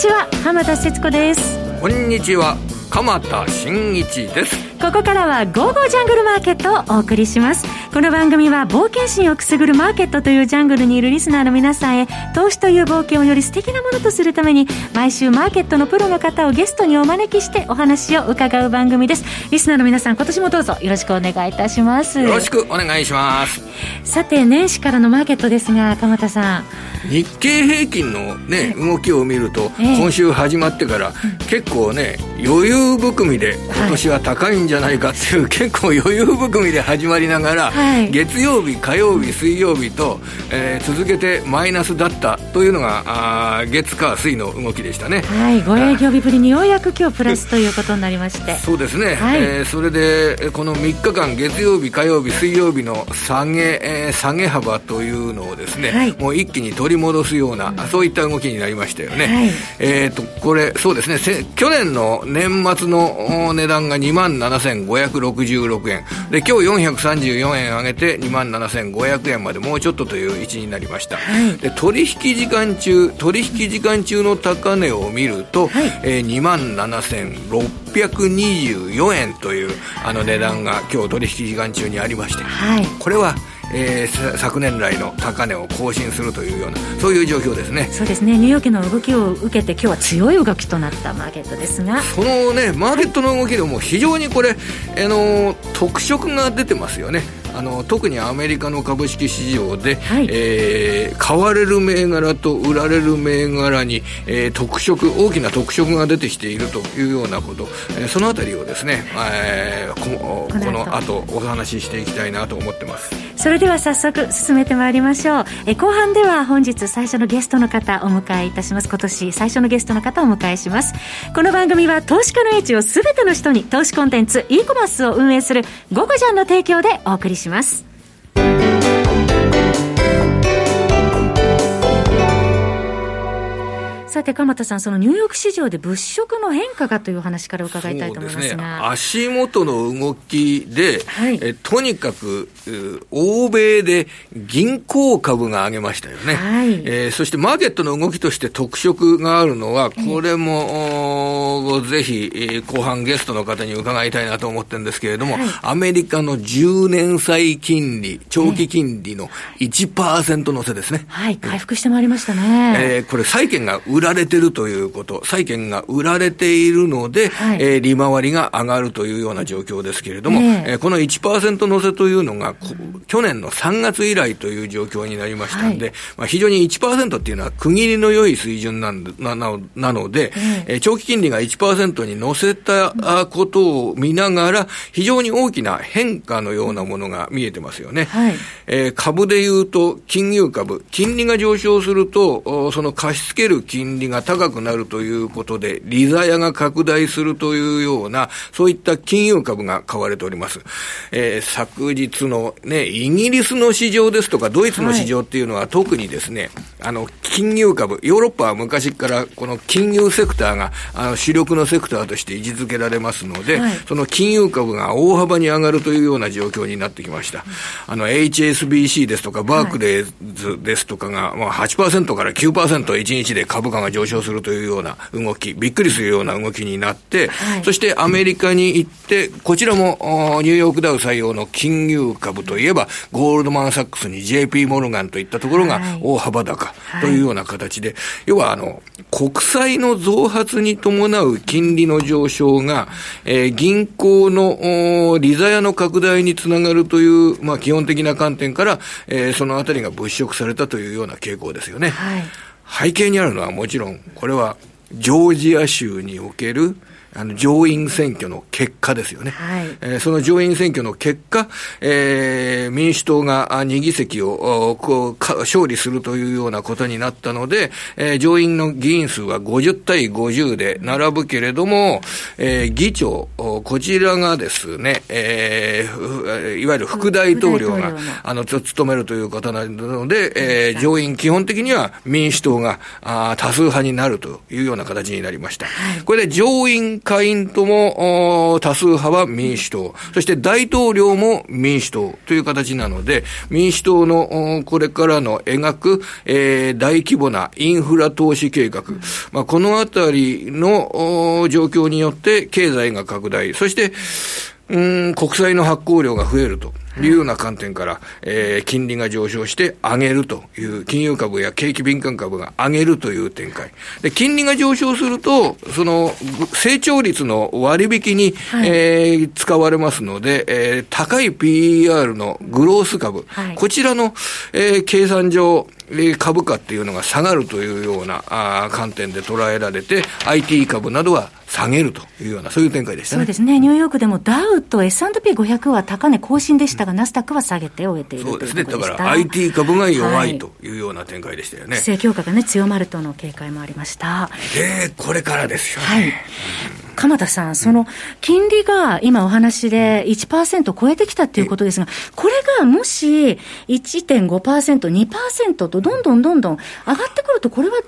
ちは浜田節子です。こんにちは鎌田新一です。ここからは「ゴーゴージャングルマーケット」をお送りします。この番組は冒険心をくすぐるマーケットというジャングルにいるリスナーの皆さんへ投資という冒険をより素敵なものとするために毎週マーケットのプロの方をゲストにお招きしてお話を伺う番組です。リスナーの皆さん今年もどうぞよろしくお願いいたします。よろしくお願いします。さて年始からのマーケットですが鎌田さん。日経平均のね、動きを見ると、え今週始まってから、結構ね余裕含みで今年は高いんじゃないかっていう、はい、結構余裕含みで始まりながら、はい、月曜日火曜日水曜日と、えー、続けてマイナスだったというのがあ月火水の動きでしたね。はい5営業日ぶりにようやく今日プラスということになりまして。そうですね、はい、えー、それでこの3日間月曜日火曜日水曜日の下げ、えー、下げ幅というのをですね、はい、もう一気に取り戻すような、うん、そういった動きになりましたよね、はい、えっ、とこれそうですね。去年の年末の値段が2万7566円。で今日434円上げて2万7500円までもうちょっとという位置になりました、はい、で取引時間中取引時間中の高値を見ると、はい、えー、2万7624円というあの値段が今日取引時間中にありまして、はい、これはえー、昨年来の高値を更新するというようなそういう状況ですね。そうですね。ニューヨークの動きを受けて今日は強い動きとなったマーケットですが。そのねマーケットの動きでも非常にこれ、あの特色が出てますよね。あの特にアメリカの株式市場で、はい、えー、買われる銘柄と売られる銘柄に、えー、特色大きな特色が出てきているというようなこと、えー、そのあたりをですね、えー、ここの後お話ししていきたいなと思ってますそれでは早速進めてまいりましょう、え後半では本日最初のゲストの方お迎えいたします。今年最初のゲストの方をお迎えします。この番組は投資家の英知を全ての人に投資コンテンツ e コマースを運営する「ゴゴジャン」の提供でお送りします。さて、鎌田さん、そのニューヨーク市場で物色の変化がという話から伺いたいと思いますが、ね、足元の動きで、はい、えとにかく欧米で銀行株が上げましたよね、はい、えー、そしてマーケットの動きとして特色があるのは、これも、えー、ぜひ後半ゲストの方に伺いたいなと思ってるんですけれども、はい、アメリカの10年債金利、長期金利の1%乗せですね。はい、回復してまいりましたね。えー、これ債券が売られてるということ、債券が売られているので、はい、えー、利回りが上がるというような状況ですけれども、ね、え。ー、この1%乗せというのが、去年の3月以来という状況になりましたんで、はい、まあ、非常に1%っていうのは区切りの良い水準なんなななので、えー、長期金利が1%に乗せたことを見ながら、非常に大きな変化のようなものが見えてますよね。はい、えー、株でいうと、金融株、金利が上昇すると、その貸し付ける金金利が高くなるということで、利ザヤが拡大するというような、そういった金融株が買われております。えー、昨日のね、イギリスの市場ですとか、ドイツの市場っていうのは、特にですね、あの、金融株、ヨーロッパは昔からこの金融セクターが、あの、主力のセクターとして位置づけられますので、はい、その金融株が大幅に上がるというような状況になってきました。あの、HSBC ですとか、バークレーズですとかが、まあ8%から9%、1日で株価が上昇するというような動き、びっくりするような動きになって、はい、そしてアメリカに行って、こちらもニューヨークダウ採用の金融株といえば、ゴールドマン・サックスに JP モルガンといったところが大幅高というような形で、はい、要はあの、国債の増発に伴う金利の上昇が、えー、銀行の利ザヤの拡大につながるという、まあ基本的な観点から、えー、そのあたりが物色されたというような傾向ですよね。はい背景にあるのはもちろん、これはジョージア州におけるあの上院選挙の結果ですよね。はい、えー、その上院選挙の結果、えー、民主党が2議席をこう勝利するというようなことになったので、えー、上院の議員数は50対50で並ぶけれども、えー、議長、こちらがですね、えー、いわゆる副大統領が、あの、務めるという方なので、えー、上院基本的には民主党があ多数派になるというような形になりました。はい、これで上院下院とも多数派は民主党、そして大統領も民主党という形なので、民主党のこれからの描く、えー、大規模なインフラ投資計画、まあ、このあたりの状況によって経済が拡大、そして、うん、国債の発行量が増えると。いうような観点から、えー、金利が上昇して上げるという、金融株や景気敏感株が上げるという展開。で、金利が上昇すると、その、成長率の割引に、はい、えー、使われますので、えー、高い PER のグロース株、はい、こちらの、えー、計算上、株価っていうのが下がるというようなあ観点で捉えられて、IT 株などは下げるというような、そういう展開でしたね。そうですね。ニューヨークでもダウと S&P500 は高値更新でしたが、ナスダックは下げて終えているそうですね。だから IT 株が弱いというような展開でしたよね。規制強化がね、強まるとの警戒もありました。で、これからですよね。はい。鎌田さん、その金利が今お話で1%超えてきたということですが、これがもし1.5%、2%とどんどんどんどん上がってくると、これは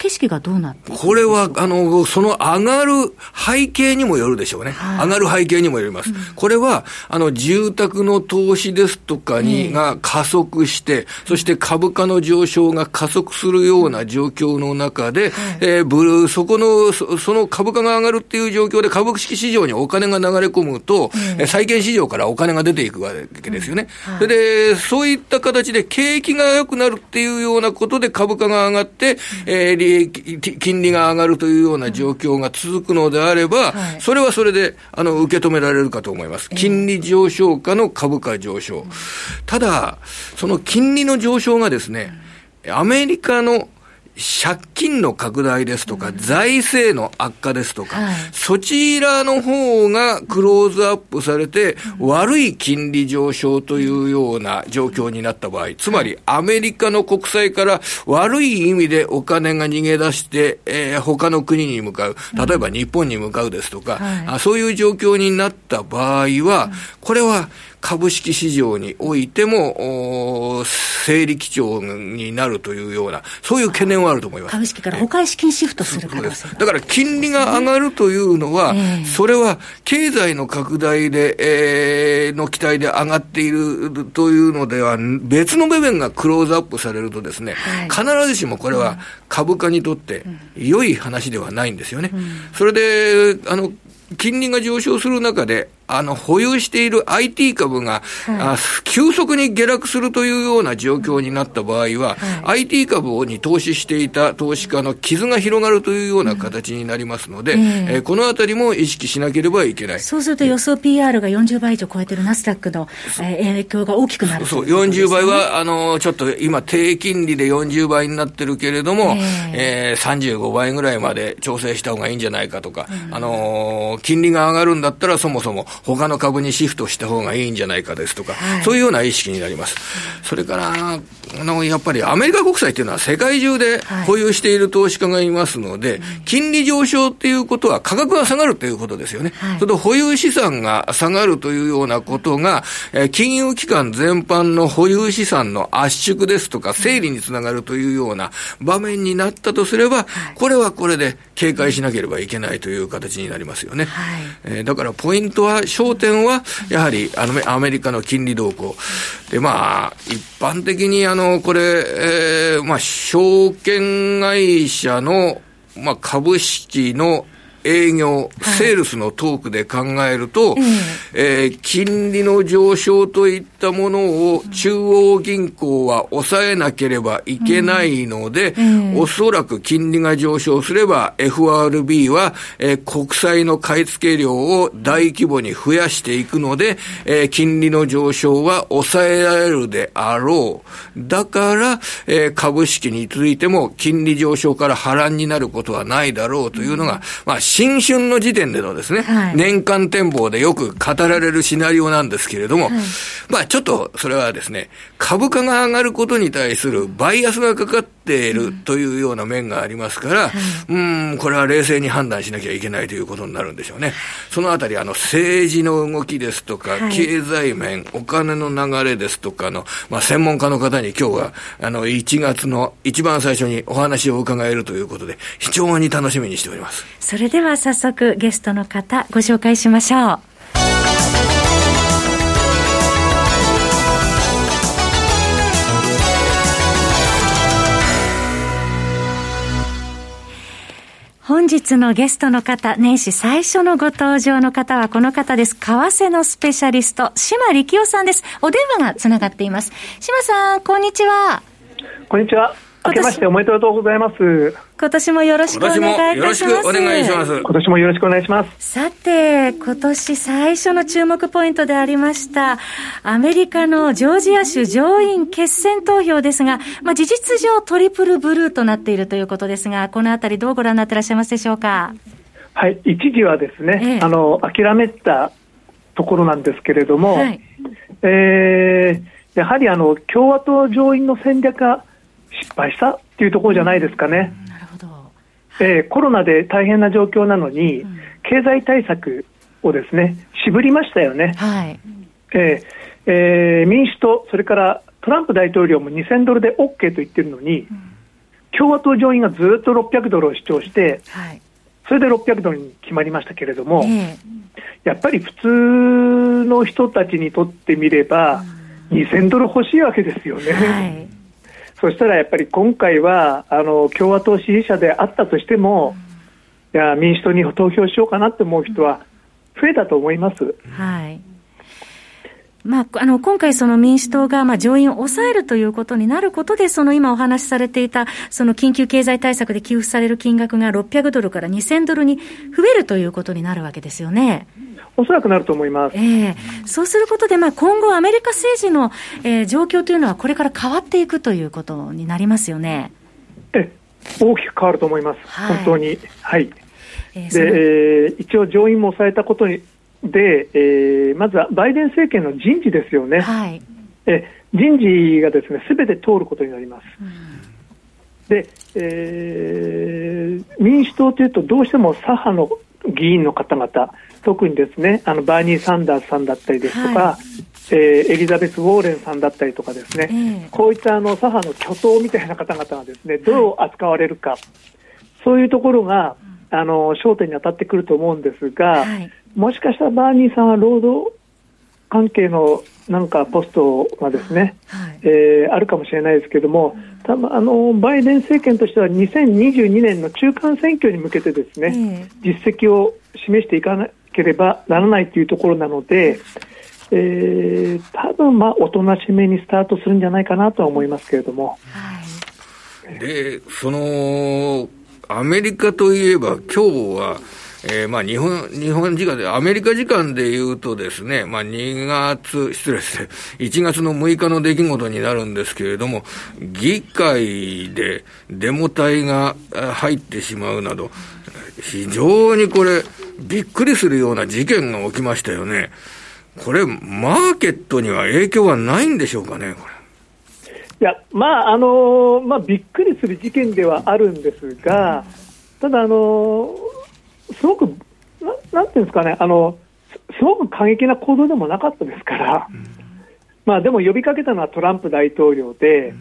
景色がどうなってこれは、あの、その上がる背景にもよるでしょうね。はい、上がる背景にもよります。うん、これは、あの、住宅の投資ですとかに、が加速して、そして株価の上昇が加速するような状況の中で、はい、えー、ブルー、そこのそ、その株価が上がるっていう状況で株式市場にお金が流れ込むと、うん、債券市場からお金が出ていくわけですよね。うん。はい、で、そういった形で景気が良くなるっていうようなことで株価が上がって、えー金利が上がるというような状況が続くのであれば、はい、それはそれであの受け止められるかと思います。金利上昇かの株価上昇。ただ、その金利の上昇がですね、アメリカの借金の拡大ですとか、うん、財政の悪化ですとか、はい、そちらの方がクローズアップされて、うん、悪い金利上昇というような状況になった場合、つまりアメリカの国債から悪い意味でお金が逃げ出して、えー、他の国に向かう、例えば日本に向かうですとか、うん、そういう状況になった場合は、これは株式市場においても、整理基調になるというような、そういう懸念はあると思います。株式から他資金シフトする可能性だから金利が上がるというのは、えー、それは経済の拡大で、えー、の期待で上がっているというのでは、別の部分がクローズアップされるとですね、はい、必ずしもこれは株価にとって良い話ではないんですよね。うん、それで、あの、金利が上昇する中で、あの、保有している IT 株が、はい、急速に下落するというような状況になった場合は、はい、IT 株に投資していた投資家の傷が広がるというような形になりますので、うん、えー、このあたりも意識しなければいけない。そうすると予想 PR が40倍以上超えてるナスダックの、えー、影響が大きくなるそう、40倍は、あの、ちょっと今、低金利で40倍になってるけれども、えー、えー、35倍ぐらいまで調整した方がいいんじゃないかとか、うん、あの、金利が上がるんだったらそもそも他の株にシフトした方がいいんじゃないかですとか、はい、そういうような意識になります。それから、あの、やっぱりアメリカ国債っていうのは世界中で保有している投資家がいますので、はい、金利上昇っていうことは価格が下がるということですよね。はい、それと保有資産が下がるというようなことが、え金融機関全般の保有資産の圧縮ですとか、整理につながるというような場面になったとすれば、これはこれで警戒しなければいけないという形になりますよね。はい、えー、だからポイントは、焦点は、やはりあのアメリカの金利動向。で、まあ、一般的にあの、これ、えー、まあ、証券会社の、まあ、株式の営業、セールスのトークで考えると、はい、えー、金利の上昇といったものを中央銀行は抑えなければいけないので、うん。おそらく金利が上昇すれば FRB は、えー、国債の買い付け量を大規模に増やしていくので、えー、金利の上昇は抑えられるであろう。だから、えー、株式についても金利上昇から波乱になることはないだろうというのが、まあ新春の時点でのですね、はい、年間展望でよく語られるシナリオなんですけれども、はい、まあちょっとそれはですね、株価が上がることに対するバイアスがかかっているというような面がありますから、うん、これは冷静に判断しなきゃいけないということになるんでしょうね。そのあたり、あの、政治の動きですとか、経済面、お金の流れですとかの、まあ、専門家の方に今日は、あの、1月の一番最初にお話を伺えるということで、非常に楽しみにしております。それでは早速、ゲストの方、ご紹介しましょう。本日のゲストの方、年始最初のご登場の方はこの方です。為替のスペシャリスト、島力夫さんです。お電話がつながっています。島さん、こんにちは。こんにちは。明けましておめでとうございます。今年もよろしくお願いいたします。よろしくお願いします。今年もよろしくお願いします。さて、今年最初の注目ポイントでありました、アメリカのジョージア州上院決選投票ですが、まあ、事実上トリプルブルーとなっているということですが、このあたりどうご覧になっていらっしゃいますでしょうか？はい、一時はですね、ええ、あの、諦めたところなんですけれども、はい、えー、やはりあの、共和党上院の戦略が失敗したっていうところじゃないですかね。なるほど。えー、コロナで大変な状況なのに、うん、経済対策をですね、渋りましたよね。はい。えー、えー、民主党、それからトランプ大統領も2000ドルで OK と言ってるのに、うん、共和党上院がずっと600ドルを主張して、はい、それで600ドルに決まりましたけれども、えー、やっぱり普通の人たちにとってみれば、うん、2000ドル欲しいわけですよね。はいそしたらやっぱり今回はあの共和党支持者であったとしても、いや民主党に投票しようかなって思う人は増えたと思います。はいまあ、あの、今回その民主党が、まあ、上院を抑えるということになることで、その今お話しされていた、その緊急経済対策で給付される金額が600ドルから2000ドルに増えるということになるわけですよね。おそらくなると思います。ええー、そうすることで、まあ、今後アメリカ政治の、えー、状況というのはこれから変わっていくということになりますよね。え、大きく変わると思います。はい、本当に。はい。えー、で、えー、一応上院も抑えたことにで、えー、まずはバイデン政権の人事ですよね。はい。え人事がですね、すべて通ることになります。うんで、えー、民主党というと、どうしても左派の議員の方々、特にですねあのバーニー・サンダースさんだったりですとか、はい、えー、エリザベス・ウォーレンさんだったりとかですね、えー、こういったあの左派の巨頭みたいな方々がですねどう扱われるか、はい、そういうところがあの焦点に当たってくると思うんですが、はい、もしかしたらバーニーさんは労働関係のなんかポストがですね、はい、えー、あるかもしれないですけれども、多分あのバイデン政権としては2022年の中間選挙に向けてですね、えー、実績を示していかなければならないというところなので、えー、多分まあおとなしめにスタートするんじゃないかなとは思いますけれども。はい、で、そのアメリカといえば今日はえー、まあ日本、日本時間で、アメリカ時間で言うとですね、まあ2月、失礼して、1月の6日の出来事になるんですけれども、議会でデモ隊が入ってしまうなど、非常にこれ、びっくりするような事件が起きましたよね。これ、マーケットには影響はないんでしょうかね、これ。いや、まあ、あのまあ、びっくりする事件ではあるんですが、ただ、あのすごく、ななんていうんですかね、あの、すごく過激な行動でもなかったですから、うん、まあでも呼びかけたのはトランプ大統領で、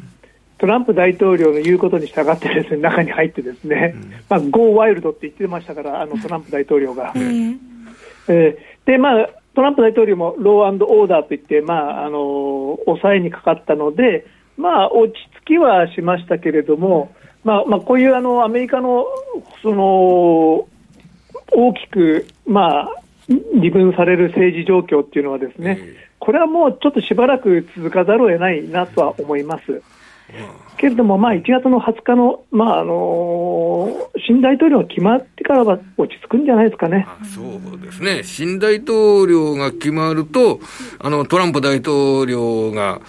トランプ大統領の言うことに従ってですね中に入ってですね、うん、まあ、ゴーワイルドって言ってましたから、あのトランプ大統領が。えー、えー、で、まあ、トランプ大統領もローオーダーといって、まあ、あの抑えにかかったので、まあ、落ち着きはしましたけれども、まあまあ、こういうあのアメリカのその大きく、まあ、二分される政治状況っていうのはですね、これはもうちょっとしばらく続かざるを得ないなとは思います。けれども、まあ、1月の20日の、まああの新大統領が決まってからは落ち着くんじゃないですかね。そうですね、新大統領が決まると、あのトランプ大統領が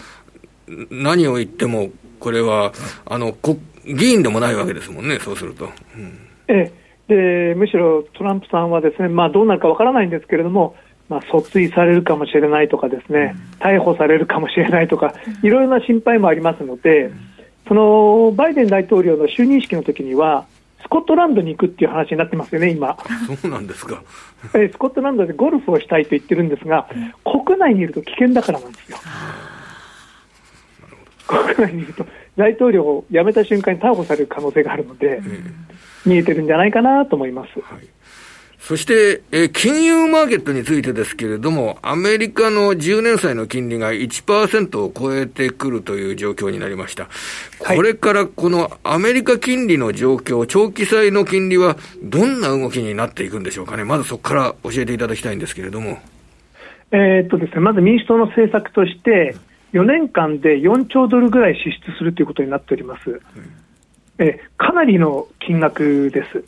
何を言っても、これはあの議員でもないわけですもんね、そうすると。うん、ええでむしろトランプさんはですね、まあ、どうなるかわからないんですけれども、まあ、訴追されるかもしれないとかですね、逮捕されるかもしれないとか、いろいろな心配もありますので、そのバイデン大統領の就任式の時には、スコットランドに行くっていう話になってますよね、今。そうなんですか。スコットランドでゴルフをしたいと言ってるんですが、国内にいると危険だからなんですよ。国内にいると、大統領を辞めた瞬間に逮捕される可能性があるので、見えてるんじゃないかなと思います。はいそして、えー、金融マーケットについてですけれども、アメリカの10年債の金利が1%を超えてくるという状況になりました。これからこのアメリカ金利の状況、長期債の金利はどんな動きになっていくんでしょうかね。まずそこから教えていただきたいんですけれども。えー、っとですね、まず民主党の政策として、4年間で4兆ドルぐらい支出するということになっております。えかなりの金額です。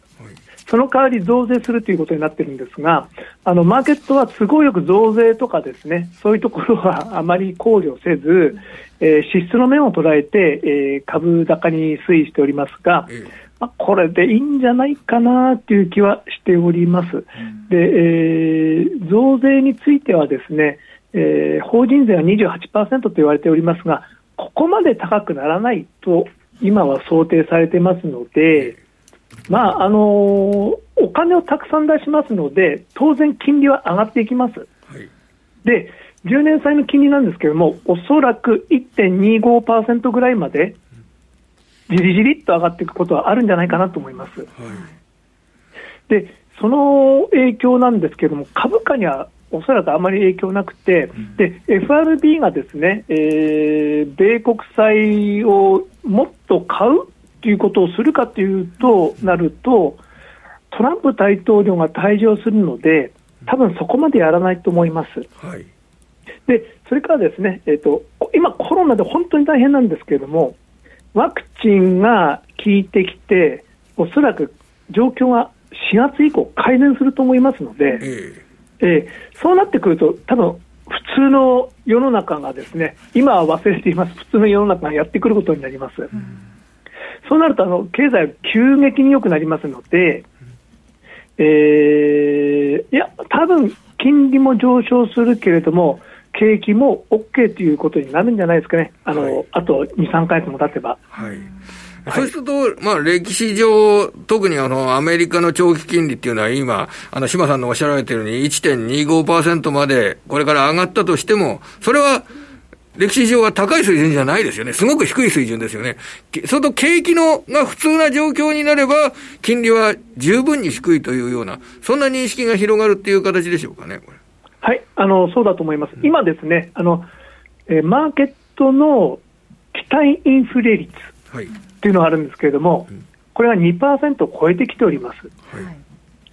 その代わり増税するということになっているんですが、あのマーケットは都合よく増税とかですね、そういうところはあまり考慮せず、えー、支出の面を捉えて、えー、株高に推移しておりますが、まあ、これでいいんじゃないかなという気はしております。で、えー、増税についてはですね、えー、法人税は28%と言われておりますが、ここまで高くならないと今は想定されてますので、まああのー、お金をたくさん出しますので、当然、金利は上がっていきます。はい、で、10年債の金利なんですけれども、おそらく1.25%ぐらいまで、じりじりっと上がっていくことはあるんじゃないかなと思います。はい、で、その影響なんですけれども、株価にはおそらくあまり影響なくて、で FRB がですね、えー、米国債をもっと買うということをするかというと、なると、トランプ大統領が退場するので、多分そこまでやらないと思います。はい、でそれからですね、えーと、今、コロナで本当に大変なんですけれども、ワクチンが効いてきて、おそらく状況が4月以降、改善すると思いますので、えー、えー、そうなってくると、多分普通の世の中がですね、今は忘れています、普通の世の中がやってくることになります。うん。そうなるとあの経済は急激に良くなりますので、えー、いや、多分金利も上昇するけれども、景気も OK ということになるんじゃないですかね、あの、はい、あと2、3か月も経てば。はいそうすると、まあ、歴史上、特にあの、アメリカの長期金利っていうのは今、あの、島さんのおっしゃられてるように1.25%までこれから上がったとしても、それは歴史上は高い水準じゃないですよね。すごく低い水準ですよね。それと景気のが普通な状況になれば、金利は十分に低いというような、そんな認識が広がるっていう形でしょうかね、これ。はい、あの、そうだと思います。うん、今ですね、あの、えー、マーケットの期待インフレ率っていうのがあるんですけれども、はい、これは2%を超えてきております。はい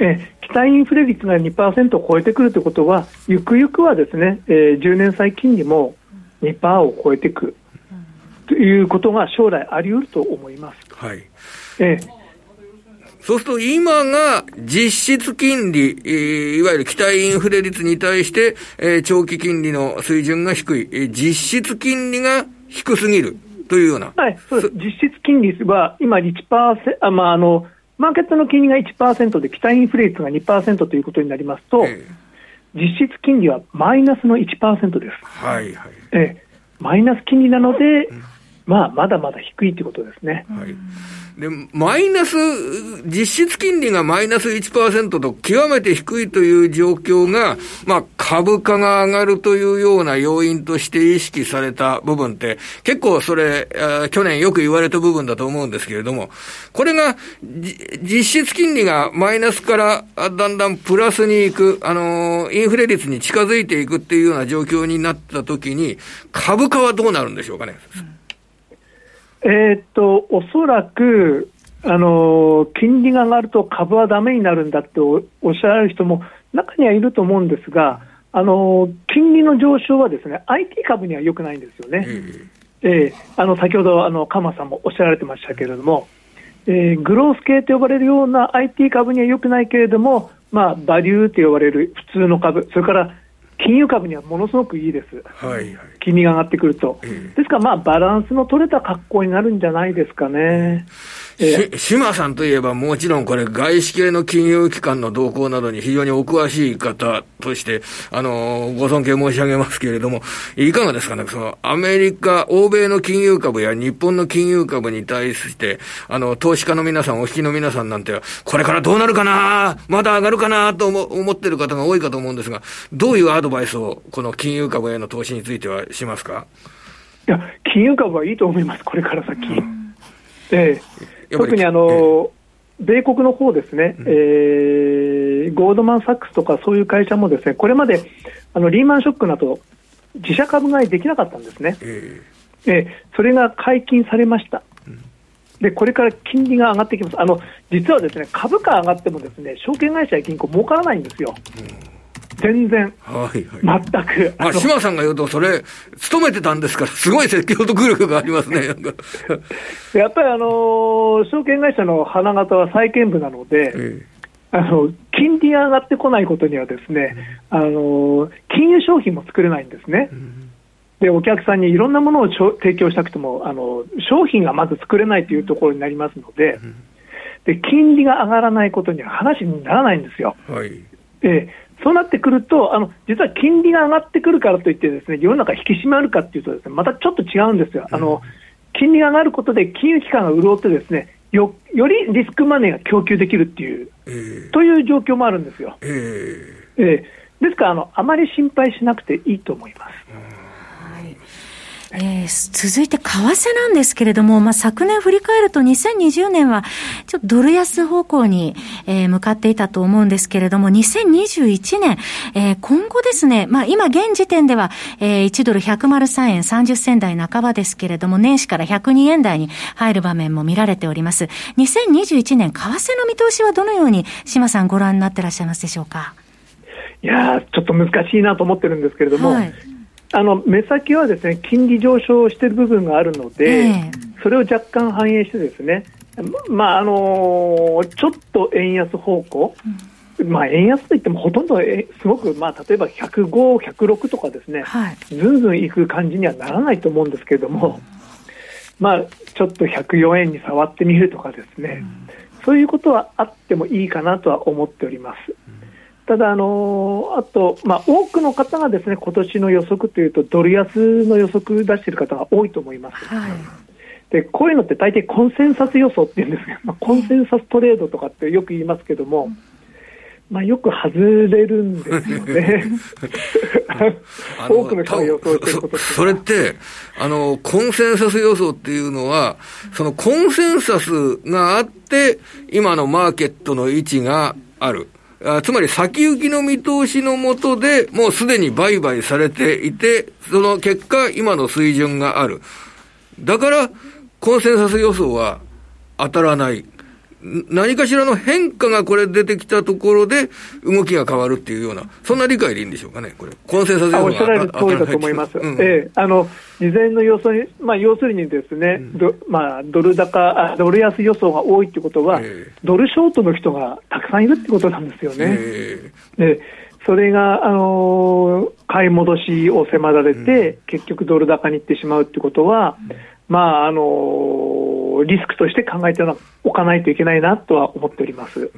え期待インフレ率が2%を超えてくるということは、ゆくゆくはですね、えー、10年債金利も2%を超えていくということが将来あり得ると思います。はい。ええそうすると今が実質金利、えー、いわゆる期待インフレ率に対して、えー、長期金利の水準が低い、えー、実質金利が低すぎるというような。はい、そうです。実質金利は今1%、あまあ、あの、マーケットの金利が1%で期待インフレ率が2%ということになりますと、えー実質金利はマイナスの1%です。はいはい。えマイナス金利なので、うん、まあ、まだまだ低いということですね。はい。で、マイナス、実質金利がマイナス1%と極めて低いという状況が、まあ、株価が上がるというような要因として意識された部分って、結構それ、去年よく言われた部分だと思うんですけれども、これが、実質金利がマイナスからだんだんプラスに行く、あの、インフレ率に近づいていくっていうような状況になったときに、株価はどうなるんでしょうかね。うんえー、っと、おそらく、あの、金利が上がると株はだめになるんだっておっしゃられる人も中にはいると思うんですが、あの、金利の上昇はですね、IT 株には良くないんですよね。えー、あの、先ほど、あの、鎌さんもおっしゃられてましたけれども、えー、グロース系と呼ばれるような IT 株には良くないけれども、まあ、バリューと呼ばれる普通の株、それから金融株にはものすごくいいです、はいはい、金利が上がってくると、えー、ですから、まあ、バランスの取れた格好になるんじゃないですかね。島さんといえばもちろんこれ外資系の金融機関の動向などに非常にお詳しい方として、あの、ご尊敬申し上げますけれども、いかがですかね、そのアメリカ、欧米の金融株や日本の金融株に対して、あの、投資家の皆さん、お引きの皆さんなんて、これからどうなるかな？まだ上がるかな？と思ってる方が多いかと思うんですが、どういうアドバイスをこの金融株への投資についてはしますか？いや、金融株はいいと思います、これから先。うん、ええ。特にあの、米国の方ですね、うん、えー、ゴールドマン・サックスとかそういう会社もですねこれまであのリーマンショックなど自社株買いできなかったんですね、えー、えー、それが解禁されました、うん、でこれから金利が上がってきます。あの実はですね株価上がってもですね証券会社や銀行儲からないんですよ。うん全然、はいはい、全く。あ、島さんが言うと、それ、勤めてたんですから、すごい説教得力がありますね、やっぱりあのー、証券会社の花形は債券部なので、ええ、あの金利が上がってこないことには、ですね、うん、あの金融商品も作れないんですね。うん。でお客さんにいろんなものを提供したくてもあの商品がまず作れないというところになりますので、で金利が上がらないことには話にならないんですよ。はい、でそうなってくると、あの実は金利が上がってくるからといって、ですね世の中引き締まるかっていうとです、ね、またちょっと違うんですよ、あの金利が上がることで金融機関が潤って、ですねよよりリスクマネーが供給できるっていう、えー、という状況もあるんですよ。えー、えー、ですからあの、あまり心配しなくていいと思います。えー、続いて為替なんですけれども、まあ、昨年振り返ると2020年はちょっとドル安方向に、えー、向かっていたと思うんですけれども、2021年、えー、今後ですね、まあ、今現時点では、えー、1ドル103円30銭台半ばですけれども、年始から102円台に入る場面も見られております。2021年、為替の見通しはどのように、島さんご覧になってらっしゃいますでしょうか？いやちょっと難しいなと思ってるんですけれども、はいあの目先はですね金利上昇している部分があるので、えー、それを若干反映してですね、まああのちょっと円安方向、うん、まあ、円安といってもほとんどすごく、まあ、例えば105、106とかですね、はい、ずんずんいく感じにはならないと思うんですけれども、まあ、ちょっと104円に触ってみるとかですね、うん、そういうことはあってもいいかなとは思っております。ただ、あのあと、まあ、多くの方がですね今年の予測というと、ドル安の予測出している方が多いと思います。はいでこういうのって大体コンセンサス予想って言うんですけど、まあ、コンセンサストレードとかってよく言いますけども、まあ、よく外れるんですよね。多くの人が予想してることそれって、あの、コンセンサス予想っていうのは、そのコンセンサスがあって、今のマーケットの位置がある。あつまり先行きの見通しのもとで、もうすでに売買されていて、その結果、今の水準がある。だから、コンセンサス予想は当たらない。何かしらの変化がこれ出てきたところで、動きが変わるっていうような、そんな理解でいいんでしょうかね、これ、コンセンサスおっしゃられる通りだと思います。うん、ええ、あの事前の予想に、まあ、要するにですね、うん、まあ、ドル高あ、ドル安予想が多いってことは、えー、ドルショートの人がたくさんいるってことなんですよね。えー、でそれが、あのー、買い戻しを迫られて、うん、結局ドル高にいってしまうってことは、まあ、あのー、リスクとして考えておかないといけないなとは思っております。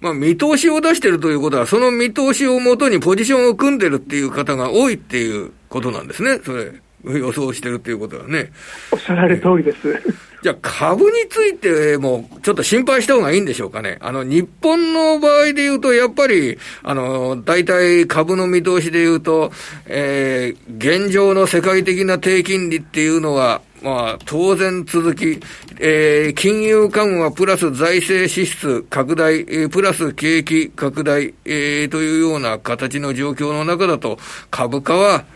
まあ、見通しを出しているということは、その見通しをもとにポジションを組んでるっていう方が多いっていうことなんですね、それ。予想してるっていうことはね。おっしゃられる通りです。じゃあ株についてもちょっと心配した方がいいんでしょうかね。あの、日本の場合で言うと、やっぱり、あの、大体株の見通しで言うと、えー、現状の世界的な低金利っていうのは、まあ、当然続き、えー、金融緩和プラス財政支出拡大、えー、プラス景気拡大、えー、というような形の状況の中だと、株価は、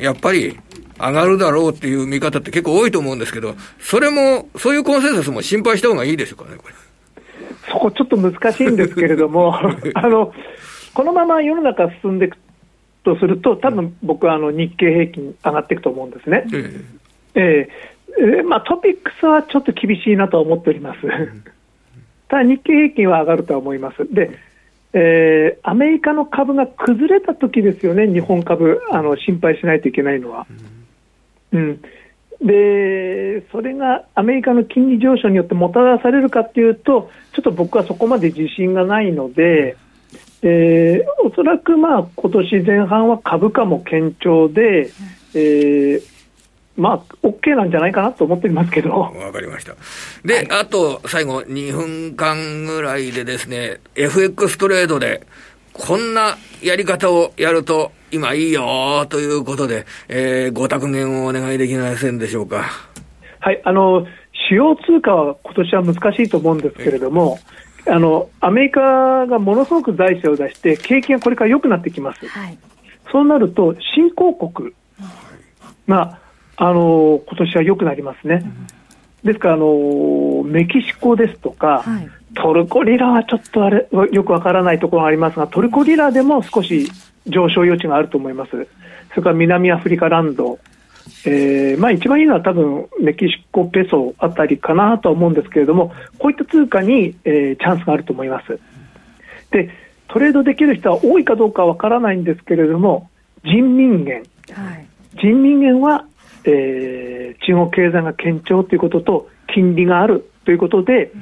やっぱり上がるだろうっていう見方って結構多いと思うんですけど、それも、そういうコンセンサスも心配した方がいいでしょうかね、これ。そこちょっと難しいんですけれども、あの、このまま世の中進んでいくとすると、多分僕はあの日経平均上がっていくと思うんですね。えええー、まあ、トピックスはちょっと厳しいなと思っております。ただ日経平均は上がるとは思います。で、えー、アメリカの株が崩れた時ですよね、日本株、あの心配しないといけないのは。うん、で、それがアメリカの金利上昇によってもたらされるかというと、ちょっと僕はそこまで自信がないので、えー、おそらくまあ今年前半は株価も堅調で、えー、まあ、OK なんじゃないかなと思っていますけど。わかりました。で、はい、あと、最後、2分間ぐらいでですね、FX トレードで、こんなやり方をやると、今いいよということで、えー、ご託言をお願いできませんでしょうか。はい、あの、主要通貨は今年は難しいと思うんですけれども、あの、アメリカがものすごく財政を出して、景気がこれから良くなってきます。はい、そうなると、新興国が、あの今年は良くなりますね。ですからあの、メキシコですとか、はい、トルコリラはちょっとあれよくわからないところがありますが、トルコリラでも少し上昇余地があると思います。それから南アフリカランド、えーまあ、一番いいのは多分メキシコペソあたりかなとは思うんですけれども、こういった通貨に、えー、チャンスがあると思います。で、トレードできる人は多いかどうかわからないんですけれども、人民元、はい、人民元はえー、中国経済が堅調ということと、金利があるということで、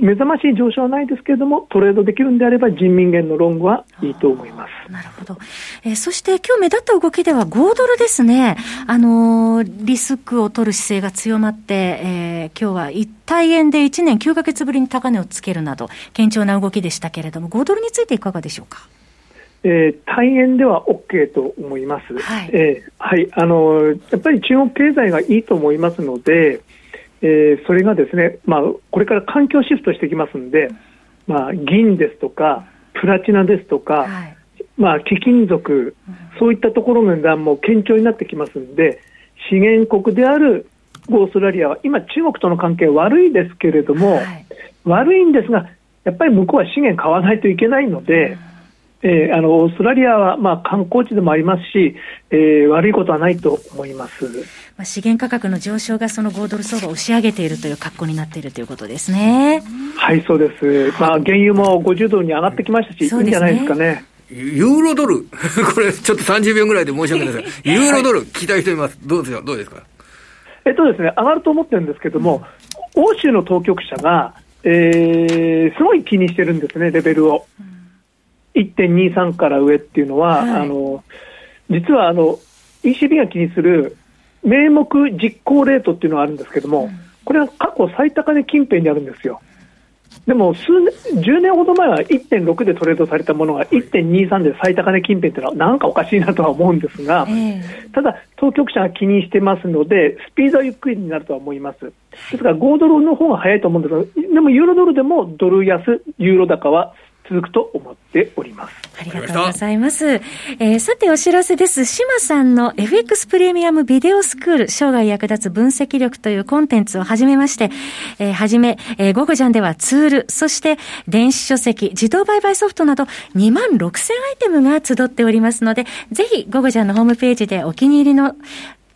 目覚ましい上昇はないですけれども、トレードできるんであれば、人民元のロングはいいと思います。なるほど。えー、そして今日目立った動きでは、5ドルですね。あのー、リスクを取る姿勢が強まって、えー、今日は一対円で1年9か月ぶりに高値をつけるなど、堅調な動きでしたけれども、5ドルについていかがでしょうか？えー、大変では OK と思います、はい。えーはい、あのやっぱり中国経済がいいと思いますので、えー、それがですね、まあ、これから環境シフトしてきますので、まあ、銀ですとか、プラチナですとか、はい、まあ、貴金属、そういったところの値段も堅調になってきますので、資源国であるオーストラリアは、今、中国との関係悪いですけれども、はい、悪いんですが、やっぱり向こうは資源買わないといけないので、うんえー、あのオーストラリアは、まあ、観光地でもありますし、えー、悪いことはないと思います、まあ、資源価格の上昇がその5ドル相場を押し上げているという格好になっているということですね。はい、そうです。まあ、原油も50ドルに上がってきましたし、いいんじゃないですかね。ユーロドル、これちょっと30秒ぐらいで申し訳ないですが、ユーロドル、聞きたい人います。どうですかどうですか？えっとですね、上がると思ってるんですけども、欧州の当局者が、えー、すごい気にしてるんですね、レベルを。うん1.23から上っていうのは、はい、あの実はあの ECB が気にする名目実行レートっていうのがあるんですけども、うん、これは過去最高値近辺にあるんですよ。でも数年、10年ほど前は1.6でトレードされたものが1.23で最高値近辺っていうのはなんかおかしいなとは思うんですが、えー、ただ、当局者が気にしてますので、スピードはゆっくりになるとは思います。ですから、5ドルの方が早いと思うんですが、でもユーロドルでもドル安、ユーロ高は続くと思っております。ありがとうございます。えー、さてお知らせです。島さんの FX プレミアムビデオスクール生涯役立つ分析力というコンテンツを始めまして、えー、はじめ、えー、ゴゴジャンではツール、そして電子書籍、自動売買ソフトなど2万6000アイテムが集っておりますので、ぜひゴゴジャンのホームページでお気に入りの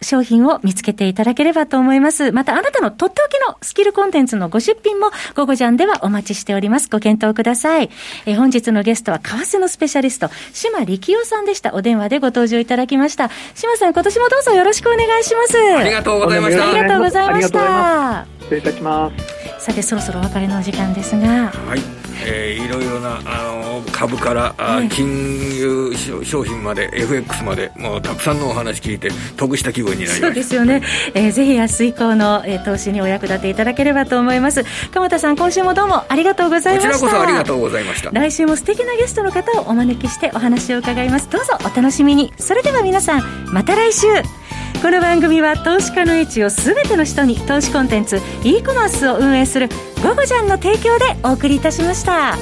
商品を見つけていただければと思います。また、あなたのとっておきのスキルコンテンツのご出品も、ゴゴジャンではお待ちしております。ご検討ください。え本日のゲストは、為替のスペシャリスト、島力夫さんでした。お電話でご登場いただきました。島さん、今年もどうぞよろしくお願いします。ありがとうございました。ありがとうございました。失礼いたします。さて、そろそろお別れのお時間ですが。はい。えー、いろいろなあの株から、はい、金融商品まで FX までもうたくさんのお話聞いて得した気分になりました。そうですよね、えー、ぜひ明日以降の、えー、投資にお役立ていただければと思います。鎌田さん今週もどうもありがとうございました。こちらこそありがとうございました。来週も素敵なゲストの方をお招きしてお話を伺います。どうぞお楽しみに。それでは皆さんまた来週。この番組は投資家の位置を全ての人に投資コンテンツ e コマースを運営する「ゴゴジャン」の提供でお送りいたしました。